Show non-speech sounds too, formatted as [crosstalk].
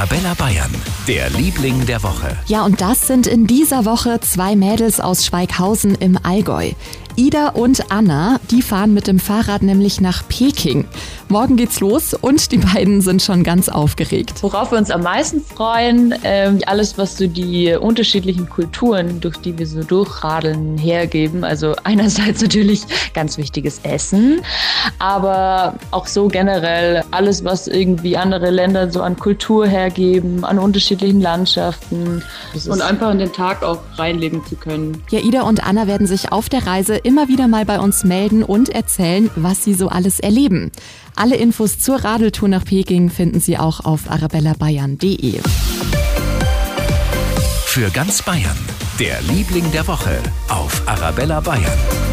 Arabella Bayern, der Liebling der Woche. Ja, und das sind in dieser Woche zwei Mädels aus Schweighausen im Allgäu. Ida und Anna, die fahren mit dem Fahrrad nämlich nach Peking. Morgen geht's los und die beiden sind schon ganz aufgeregt. Worauf wir uns am meisten freuen, äh, alles, was so die unterschiedlichen Kulturen, durch die wir so durchradeln, hergeben. Also einerseits [laughs] natürlich ganz wichtiges Essen, aber auch so generell alles, was irgendwie andere Länder so an Kultur hergeben, an unterschiedlichen Landschaften. Und einfach in den Tag auch reinleben zu können. Ja, Ida und Anna werden sich auf der Reise immer wieder mal bei uns melden und erzählen, was sie so alles erleben. Alle Infos zur Radeltour nach Peking finden Sie auch auf arabellabayern.de. Für ganz Bayern, der Liebling der Woche auf Arabella Bayern.